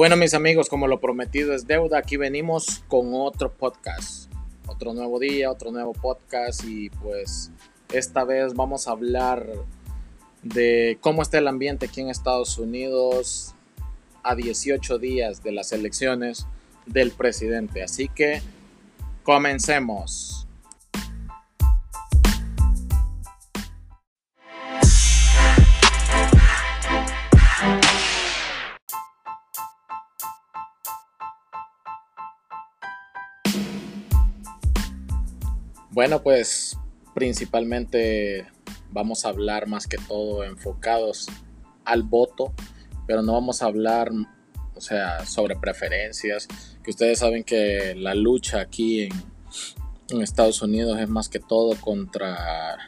Bueno, mis amigos, como lo prometido es deuda, aquí venimos con otro podcast. Otro nuevo día, otro nuevo podcast y pues esta vez vamos a hablar de cómo está el ambiente aquí en Estados Unidos a 18 días de las elecciones del presidente. Así que comencemos. Bueno, pues principalmente vamos a hablar más que todo enfocados al voto, pero no vamos a hablar, o sea, sobre preferencias, que ustedes saben que la lucha aquí en, Estados Unidos es más que todo contra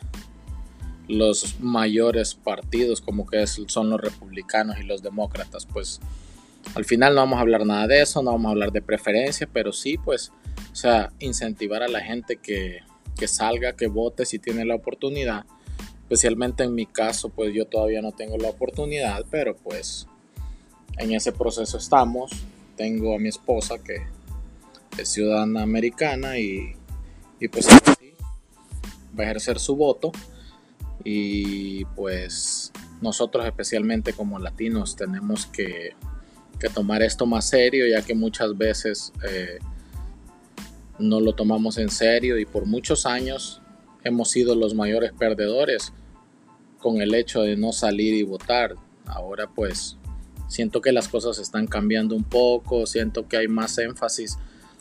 los mayores partidos como que son los republicanos y los demócratas, pues al final no vamos a hablar nada de eso, no vamos a hablar de preferencia, pero sí pues, o sea, incentivar a la gente que que salga, que vote si tiene la oportunidad. Especialmente en mi caso, pues yo todavía no tengo la oportunidad, pero pues en ese proceso estamos. Tengo a mi esposa que es ciudadana americana y, y pues va a ejercer su voto. Y pues nosotros especialmente como latinos tenemos que, que tomar esto más serio, ya que muchas veces... Eh, no lo tomamos en serio y por muchos años hemos sido los mayores perdedores con el hecho de no salir y votar. Ahora pues siento que las cosas están cambiando un poco, siento que hay más énfasis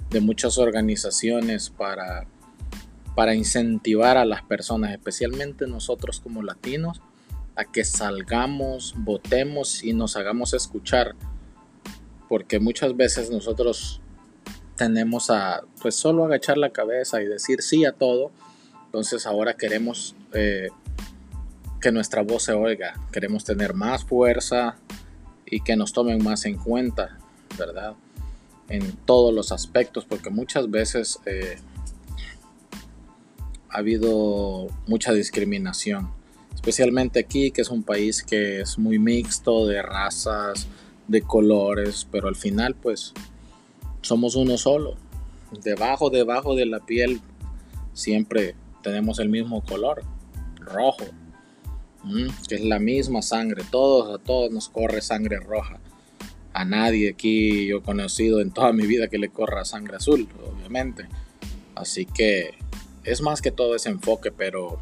de muchas organizaciones para, para incentivar a las personas, especialmente nosotros como latinos, a que salgamos, votemos y nos hagamos escuchar. Porque muchas veces nosotros tenemos a pues solo agachar la cabeza y decir sí a todo. Entonces ahora queremos eh, que nuestra voz se oiga, queremos tener más fuerza y que nos tomen más en cuenta, ¿verdad? En todos los aspectos, porque muchas veces eh, ha habido mucha discriminación, especialmente aquí, que es un país que es muy mixto de razas, de colores, pero al final pues somos uno solo. Debajo, debajo de la piel siempre tenemos el mismo color, rojo, que es la misma sangre. Todos, a todos nos corre sangre roja. A nadie aquí yo he conocido en toda mi vida que le corra sangre azul, obviamente. Así que es más que todo ese enfoque, pero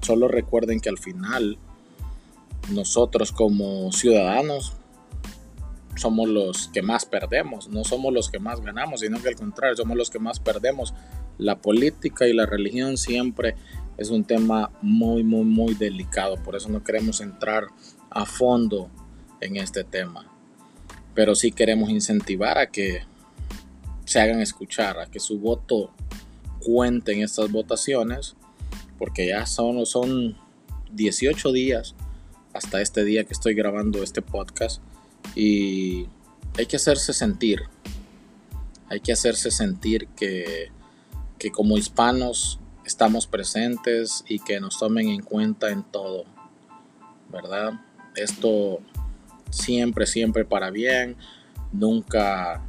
solo recuerden que al final nosotros como ciudadanos somos los que más perdemos, no somos los que más ganamos, sino que al contrario, somos los que más perdemos. La política y la religión siempre es un tema muy, muy, muy delicado, por eso no queremos entrar a fondo en este tema, pero sí queremos incentivar a que se hagan escuchar, a que su voto cuente en estas votaciones, porque ya son, son 18 días hasta este día que estoy grabando este podcast y hay que hacerse sentir. Hay que hacerse sentir que, que como hispanos estamos presentes y que nos tomen en cuenta en todo. ¿Verdad? Esto siempre, siempre para bien. Nunca,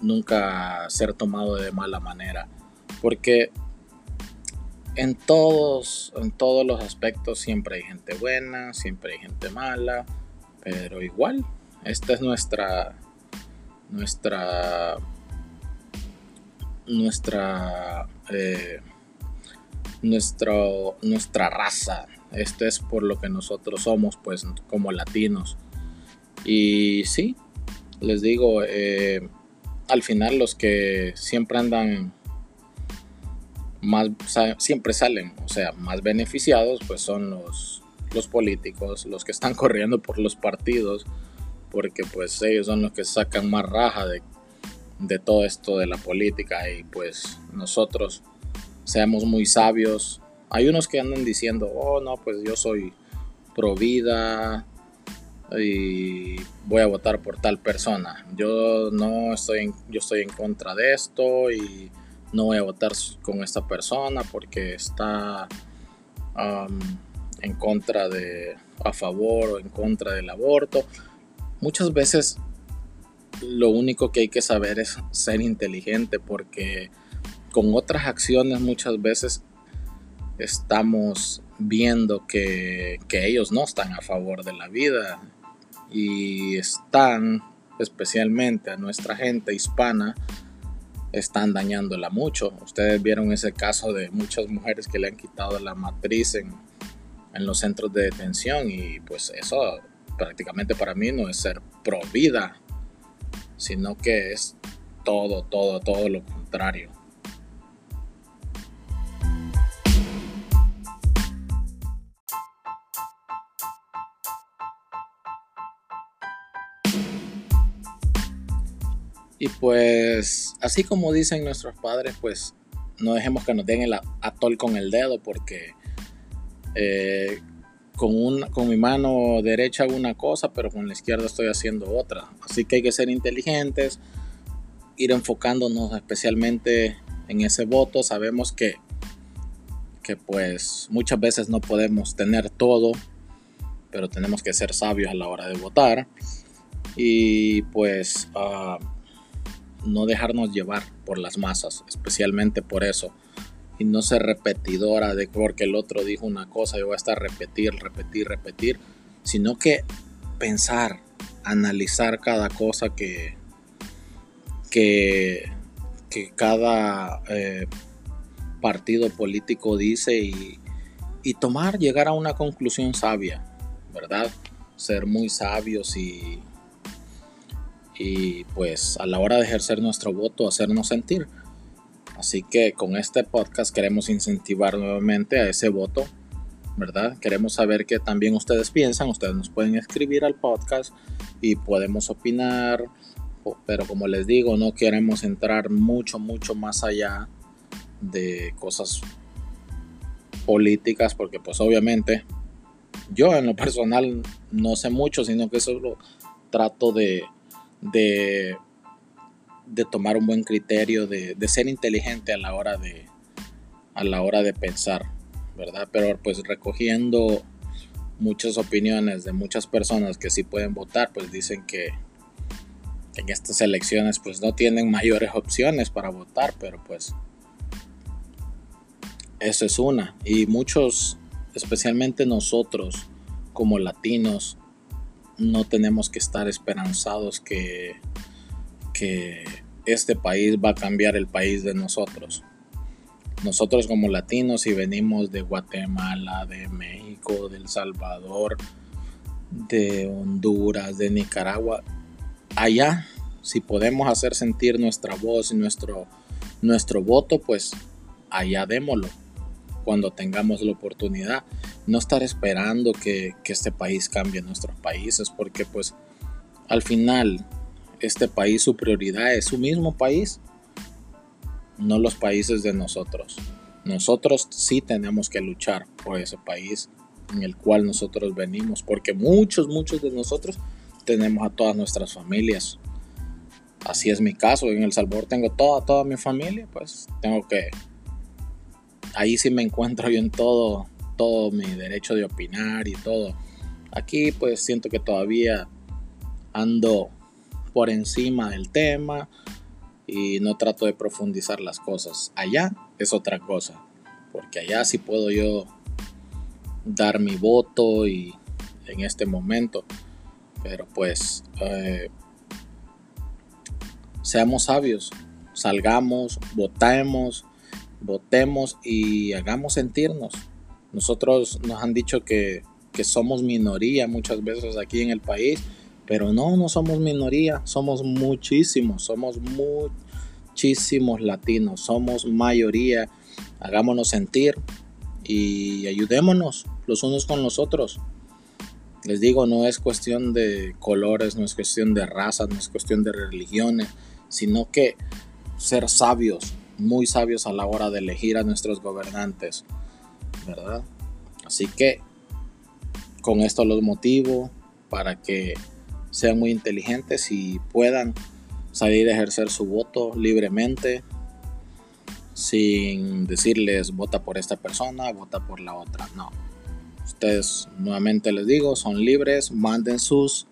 nunca ser tomado de mala manera. Porque en todos, en todos los aspectos siempre hay gente buena, siempre hay gente mala, pero igual esta es nuestra nuestra nuestra eh, nuestra raza. Esto es por lo que nosotros somos pues como latinos. Y sí les digo eh, al final los que siempre andan más siempre salen o sea más beneficiados pues son los los políticos los que están corriendo por los partidos porque pues ellos son los que sacan más raja de, todo esto de la política y pues nosotros seamos muy sabios. Hay unos que andan diciendo, oh no, pues yo soy pro vida y voy a votar por tal persona. Yo no estoy en, yo estoy en contra de esto y no voy a votar con esta persona porque está um, en contra de, a favor o en contra del aborto muchas veces lo único que hay que saber es ser inteligente porque con otras acciones muchas veces estamos viendo que, que ellos no están a favor de la vida y están especialmente a nuestra gente hispana están dañándola mucho. Ustedes vieron ese caso de muchas mujeres que le han quitado la matriz en, en los centros de detención y pues eso prácticamente para mí no es ser pro vida, sino que es todo, todo, todo lo contrario. Y pues, así como dicen nuestros padres, pues no dejemos que nos den el atol con el dedo porque eh, con, con mi mano derecha hago una cosa, pero con la izquierda estoy haciendo otra. Así que hay que ser inteligentes, ir enfocándonos especialmente en ese voto. Sabemos que, que pues muchas veces no podemos tener todo, pero tenemos que ser sabios a la hora de votar. Y pues... Uh, no dejarnos llevar por las masas, especialmente por eso. Y no ser repetidora de porque el otro dijo una cosa y voy a estar repetir, repetir, repetir, sino que pensar, analizar cada cosa que, que, que cada eh, partido político dice y, y tomar, llegar a una conclusión sabia, ¿verdad? Ser muy sabios y y pues a la hora de ejercer nuestro voto hacernos sentir. Así que con este podcast queremos incentivar nuevamente a ese voto, ¿verdad? Queremos saber qué también ustedes piensan, ustedes nos pueden escribir al podcast y podemos opinar, pero como les digo, no queremos entrar mucho, mucho más allá de cosas políticas, porque pues obviamente yo en lo personal no sé mucho, sino que solo trato de de, de tomar un buen criterio, de, ser inteligente a la hora de, a la hora de pensar, ¿verdad? Pero pues recogiendo muchas opiniones de muchas personas que sí pueden votar, pues dicen que en estas elecciones pues no tienen mayores opciones para votar, pero pues eso es una. Y muchos, especialmente nosotros como latinos, no tenemos que estar esperanzados que, que este país va a cambiar el país de nosotros. Nosotros como latinos, si venimos de Guatemala, de México, de El Salvador, de Honduras, de Nicaragua, allá, si podemos hacer sentir nuestra voz y nuestro, nuestro voto, pues allá démoslo cuando tengamos la oportunidad. No estar esperando que, este país cambie nuestros países, porque pues al final este país su prioridad es su mismo país, no los países de nosotros. Nosotros sí tenemos que luchar por ese país en el cual nosotros venimos, porque muchos, muchos de nosotros tenemos a todas nuestras familias. Así es mi caso, en El Salvador tengo toda, toda mi familia, pues tengo que ahí sí me encuentro yo en todo, todo mi derecho de opinar y todo. Aquí pues siento que todavía ando por encima del tema y no trato de profundizar las cosas. Allá es otra cosa, porque allá sí puedo yo dar mi voto y en este momento, pero pues eh, seamos sabios, salgamos, votemos, votemos y hagamos sentirnos. Nosotros nos han dicho que, somos minoría muchas veces aquí en el país, pero no, no somos minoría, somos muchísimos, somos muchísimos latinos, somos mayoría. Hagámonos sentir y ayudémonos los unos con los otros. Les digo, no es cuestión de colores, no es cuestión de razas, no es cuestión de religiones, sino que ser sabios, muy sabios a la hora de elegir a nuestros gobernantes, ¿verdad? Así que con esto los motivo para que sean muy inteligentes y puedan salir a ejercer su voto libremente sin decirles vota por esta persona, vota por la otra. No. Ustedes nuevamente les digo, son libres, manden sus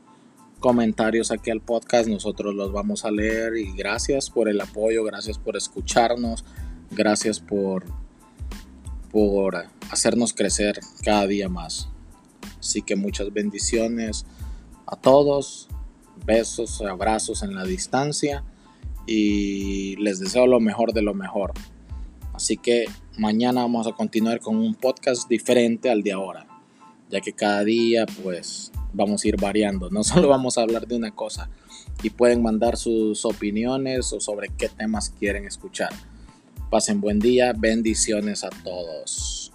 comentarios aquí al podcast, nosotros los vamos a leer y gracias por el apoyo, gracias por escucharnos, gracias por, por hacernos crecer cada día más. Así que muchas bendiciones a todos, besos, abrazos en la distancia y les deseo lo mejor de lo mejor. Así que mañana vamos a continuar con un podcast diferente al de ahora, ya que cada día pues vamos a ir variando, no solo vamos a hablar de una cosa y pueden mandar sus opiniones o sobre qué temas quieren escuchar. Pasen buen día, bendiciones a todos.